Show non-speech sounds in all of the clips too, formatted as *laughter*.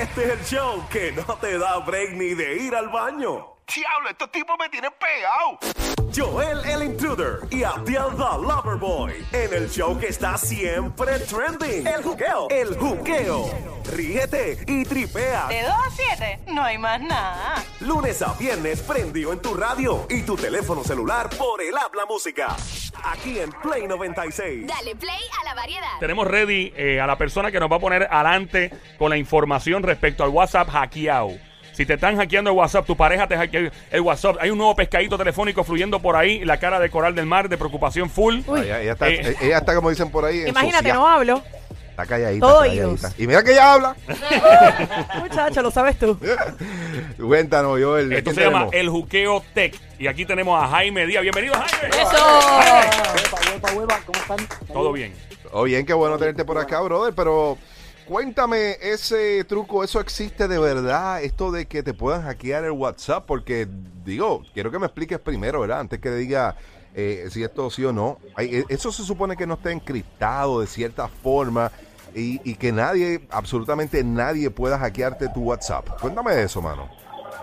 Este es el show que no te da break ni de ir al baño. Diablo, estos tipos me tienen pegado. Joel el Intruder y Abdiel the Loverboy en el show que está siempre trending. El juqueo. El juqueo. Ríete y tripea. De 2 a 7, no hay más nada. Lunes a viernes prendió en tu radio y tu teléfono celular por el habla música. Aquí en Play 96. Dale play a la variedad. Tenemos ready eh, a la persona que nos va a poner adelante con la información respecto al WhatsApp hackeado. Si te están hackeando el WhatsApp, tu pareja te hackea el WhatsApp. Hay un nuevo pescadito telefónico fluyendo por ahí, la cara de coral del mar, de preocupación full. Ella, ella está, Eh. ella está, como dicen por ahí, Imagínate, social. no hablo. Está calladita. Todo. Y mira que ella habla. *laughs* Muchacho, lo sabes tú. *laughs* Cuéntanos, yo el Esto se llama El Juqueo Tech. Y aquí tenemos a Jaime Díaz. Bienvenido, Jaime. ¡Eso! Todo bien. Oh, bien, qué bueno tenerte por acá, brother, pero cuéntame ese truco, ¿eso existe de verdad? Esto de que te puedan hackear el WhatsApp, porque digo, quiero que me expliques primero, ¿verdad? Antes que diga eh, si esto sí o no. Eh, Eso se supone que no está encriptado de cierta forma y, y que nadie, absolutamente nadie pueda hackearte tu WhatsApp. Cuéntame de eso, mano.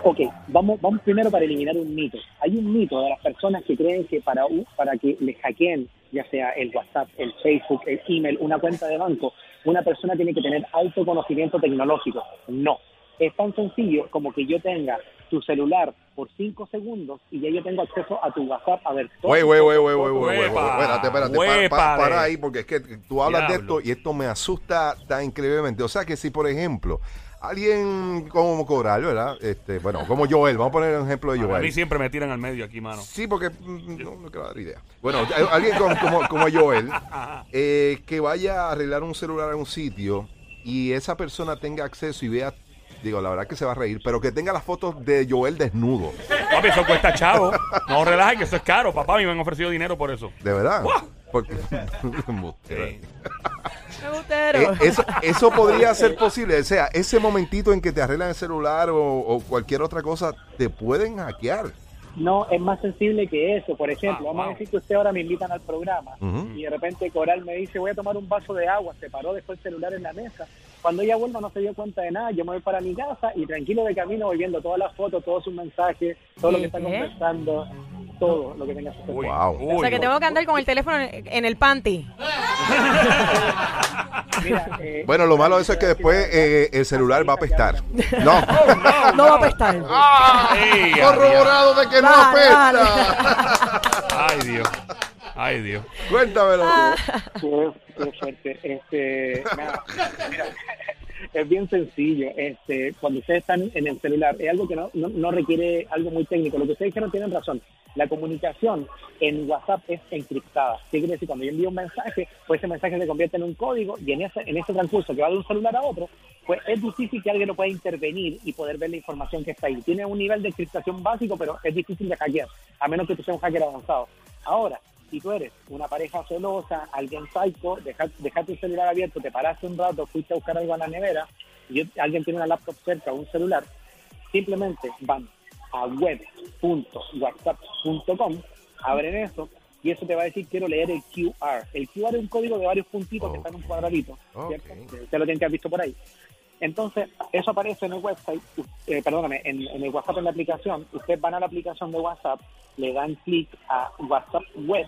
Ok, vamos, vamos primero para eliminar un mito. Hay un mito de las personas que creen que para, para que les hackeen, ya sea el WhatsApp, el Facebook, el email, una cuenta de banco, una persona tiene que tener alto conocimiento tecnológico. No. Es tan sencillo como que yo tenga tu celular por cinco segundos y ya yo tengo acceso a tu WhatsApp a ver todo. Wey, wey, wey, wey, wey. Espérate, espérate, pa- pa- Huépale. para ahí, porque es que tú hablas de Diablo. esto y esto me asusta tan increíblemente. O sea que si, por ejemplo, alguien como Coral, ¿verdad? Este, bueno, como Joel, vamos a poner un ejemplo de A mí Joel. siempre me tiran al medio aquí, mano. Sí, porque mm, no, no quiero dar idea. Bueno, a- alguien como, como, como Joel, *laughs* eh, que vaya a arreglar un celular en un sitio y esa persona tenga acceso y vea, digo, la verdad que se va a reír, pero que tenga las fotos de Joel desnudo. Papi, eso cuesta chavo. No relajes, que eso es caro. Papá, a mí me han ofrecido dinero por eso. De verdad. ¡Guau! Porque. *laughs* Sí. *laughs* Eh, eso, eso podría ser posible. O sea, ese momentito en que te arreglan el celular o, o cualquier otra cosa, te pueden hackear. No, es más sensible que eso. Por ejemplo, Ah, vamos wow. a decir que usted ahora me invitan al programa y de repente Coral me dice, voy a tomar un vaso de agua, se paró, dejó el celular en la mesa. Cuando ella vuelva no se dio cuenta de nada, yo me voy para mi casa y tranquilo de camino voy viendo todas las fotos, todos sus mensajes, todo lo que está conversando, todo lo que tenga su Wow. uy, O sea que no. tengo que andar con el teléfono en el panty. Mira, *laughs* eh, Bueno, lo malo de eso es que después eh, el celular va a apestar. *laughs* No. No va a apestar. Corroborado de que no apesta. Ay, Dios. Ay, Dios. Cuéntamelo. Qué, qué fuerte. Este, nada, mira, es bien sencillo. Este, cuando ustedes están en el celular, es algo que no, no, requiere algo muy técnico. Lo que ustedes dijeron tienen razón. La comunicación en WhatsApp es encriptada. ¿Qué quiere decir? Cuando yo envío un mensaje, pues ese mensaje se convierte en un código y en ese, en ese transcurso que va de un celular a otro, pues es difícil que alguien lo pueda intervenir y poder ver la información que está ahí. Tiene un nivel de encriptación básico, pero es difícil de hackear, a menos que tú seas un hacker avanzado. Ahora, si tú eres una pareja celosa, alguien psycho, deja, tu celular abierto, te paraste un rato, fuiste a buscar algo a la nevera, y alguien tiene una laptop cerca o un celular, simplemente van a web.whatsapp.com, abren eso y eso te va a decir quiero leer el QR. El QR es un código de varios puntitos que Oh. está en un cuadradito, ¿cierto? Ok. Que Usted lo tiene que haber visto por ahí. Entonces, eso aparece en el website, eh, perdóname, en, en el WhatsApp en la aplicación. Ustedes van a la aplicación de WhatsApp, le dan clic a WhatsApp Web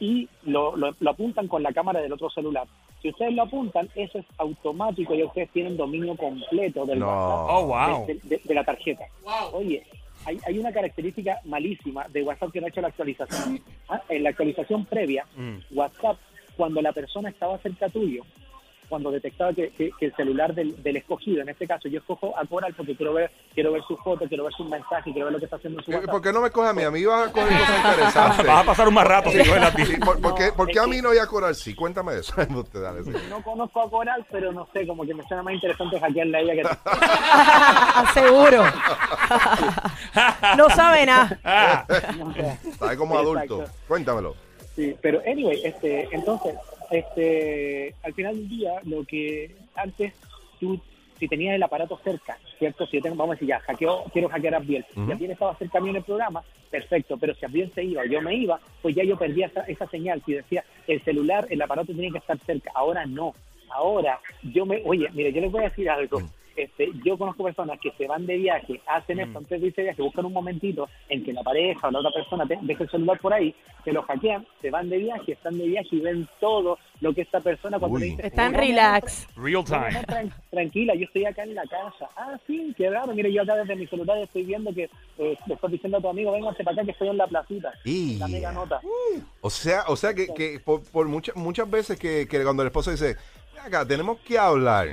y lo, lo- lo apuntan con la cámara del otro celular. Si ustedes lo apuntan, eso es automático y ustedes tienen dominio completo del No. WhatsApp Oh, wow. de, de- de la tarjeta. Oye, hay, hay una característica malísima de WhatsApp que no ha hecho la actualización. Ah, En la actualización previa, Mm. WhatsApp, cuando la persona estaba cerca tuyo, cuando detectaba que, que- que el celular del, del escogido, en este caso yo escojo a Coral porque quiero ver quiero ver su foto, quiero ver sus mensajes, quiero ver lo que está haciendo en su Eh, WhatsApp. ¿Por qué no me coge a mí? A mí vas a coger *laughs* cosas interesantes. Vas a pasar un más rato si no es a ti. Sí, ¿por, por qué, por a mí no voy a corar? Sí, cuéntame eso. *laughs* Usted, dale, sí. No conozco a Coral, pero no sé, como que me suena más interesante hackearle a ella que *laughs* Seguro. no sabe nada. No sé. Sabe como adulto. Exacto. Cuéntamelo. Sí, pero anyway, este, entonces, este, al final del día, lo que antes tú, si tenías el aparato cerca, ¿cierto? Si yo tengo, vamos a decir, ya, hackeo, quiero hackear a Abdiel, Ujú. si Abdiel estaba cerca mío en el programa, perfecto, pero si Abdiel se iba yo me iba, pues ya yo perdía esa, esa señal. Si decía, el celular, el aparato tiene que estar cerca, ahora no. Ahora, yo me, oye, mire, yo les voy a decir algo. Este, yo conozco personas que se van de viaje, hacen Mm. esto antes de irse de viaje, buscan un momentito en que la pareja o la otra persona te- deje el celular por ahí, se lo hackean, se van de viaje, están de viaje y ven todo lo que esta persona cuando Uy. le dice, Están "No, mi amor, relax. Real time. tran- tranquila, yo estoy acá en la casa. Ah, sí, qué raro. Mire, yo acá desde mi celular estoy viendo que eh, le estás diciendo a tu amigo, véngase para acá que estoy en la placita. Y- La mega nota. O sea, o sea que, que por, por muchas muchas veces que, que cuando el esposo dice, "Ven acá, tenemos que hablar.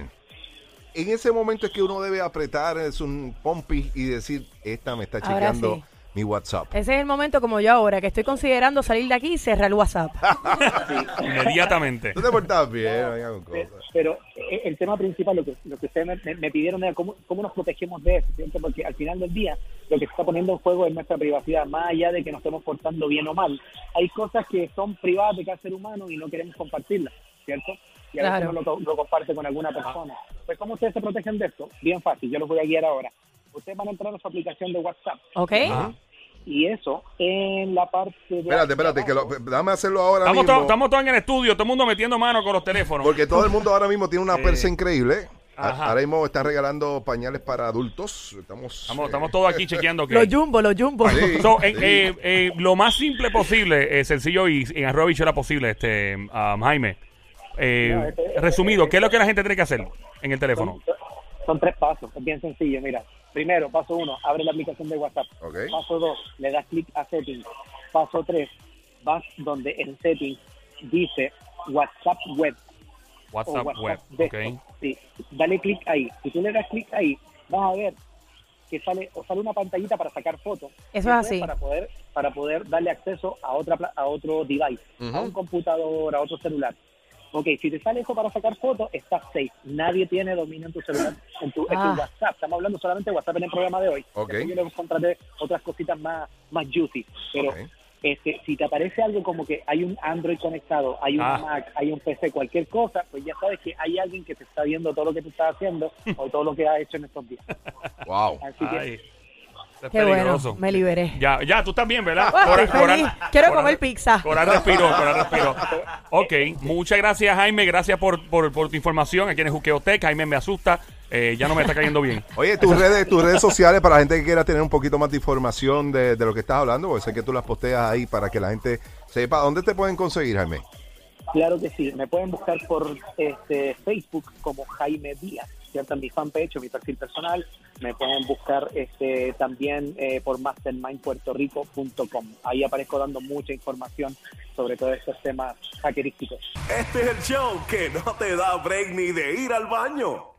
En ese momento es que uno debe apretar es un pompi y decir, esta me está Ahora chequeando sí. mi WhatsApp. Ese es el momento como yo ahora, que estoy considerando salir de aquí y cerrar el WhatsApp. *laughs* Inmediatamente. *laughs* Tú te portabas bien, venga con Pe- cosas. Pero eh, el tema principal, lo que, lo que ustedes me, me- me pidieron era cómo, cómo nos protegemos de eso, ¿cierto? Porque al final del día lo que se está poniendo en juego es nuestra privacidad, más allá de que nos estemos portando bien o mal. Hay cosas que son privadas de cada ser humano y no queremos compartirlas, ¿cierto? Y a veces Claro. uno lo, lo comparte con alguna persona. Pues ¿cómo ustedes se protegen de esto? Bien fácil, yo los voy a guiar ahora. Ustedes van a entrar a su aplicación de WhatsApp ¿Ok? Ajá. y eso en la parte de... Espérate, espérate, que lo, dame hacerlo ahora Estamos, mismo. todos- estamos todos en el estudio, todo el mundo metiendo mano con los teléfonos. Porque todo el mundo ahora mismo tiene una Eh, persa increíble. Ajá. Ahora mismo están regalando pañales para adultos. Estamos, Estamos, eh, estamos todos aquí *laughs* chequeando que. Los jumbo, los jumbo. Sí. *laughs* So, eh, eh, eh, lo más simple posible, eh, sencillo y en arroba bichuela posible, este, um, Jaime. Eh, No, este- resumido, ¿qué es lo que la gente tiene que hacer en el teléfono? Son, son tres pasos, es bien sencillo. Mira, primero, paso uno, abre la aplicación de WhatsApp. Paso dos, le das clic a settings. Paso tres, vas donde en settings dice WhatsApp web o WhatsApp, WhatsApp web, desktop. ok. Sí, dale clic ahí. Si tú le das clic ahí, vas a ver que sale o sale una pantallita para sacar fotos. Eso es así. Para poder para poder darle acceso a otra pla- a otro device, a un computador, a otro celular. Ok, si te sale eso para sacar fotos, estás safe. Nadie tiene dominio en tu celular, en tu, en tu Ah. WhatsApp. Estamos hablando solamente de WhatsApp en el programa de hoy. Ok. Después Yo le contraté otras cositas más, más juicy. Pero este, si te aparece algo como que hay un Android conectado, hay un Ah. Mac, hay un PC, cualquier cosa, pues ya sabes que hay alguien que te está viendo todo lo que tú estás haciendo *laughs* o todo lo que has hecho en estos días. Wow. Así que Ay, es Qué bueno, peligroso. me liberé. Ya, ya, tú también, ¿verdad? Ah, Cora- estoy feliz. Coral- Quiero comer pizza. Coral respiro, Coral respiro. Ok, muchas gracias Jaime, gracias por, por, por tu información. Aquí en el Juqueotec, Jaime me asusta, eh, ya no me está cayendo bien. *laughs* Oye, tus redes, tus redes sociales para la gente que quiera tener un poquito más de información de, de lo que estás hablando, porque sé que tú las posteas ahí para que la gente sepa. ¿Dónde te pueden conseguir, Jaime? Claro que sí, me pueden buscar por este Facebook como Jaime Díaz, ¿cierto? En mi fanpage o mi perfil personal. Me pueden buscar este también eh, por mastermindpuertorico.com. Ahí aparezco dando mucha información sobre todos estos temas hackerísticos. Este es el show que no te da break ni de ir al baño.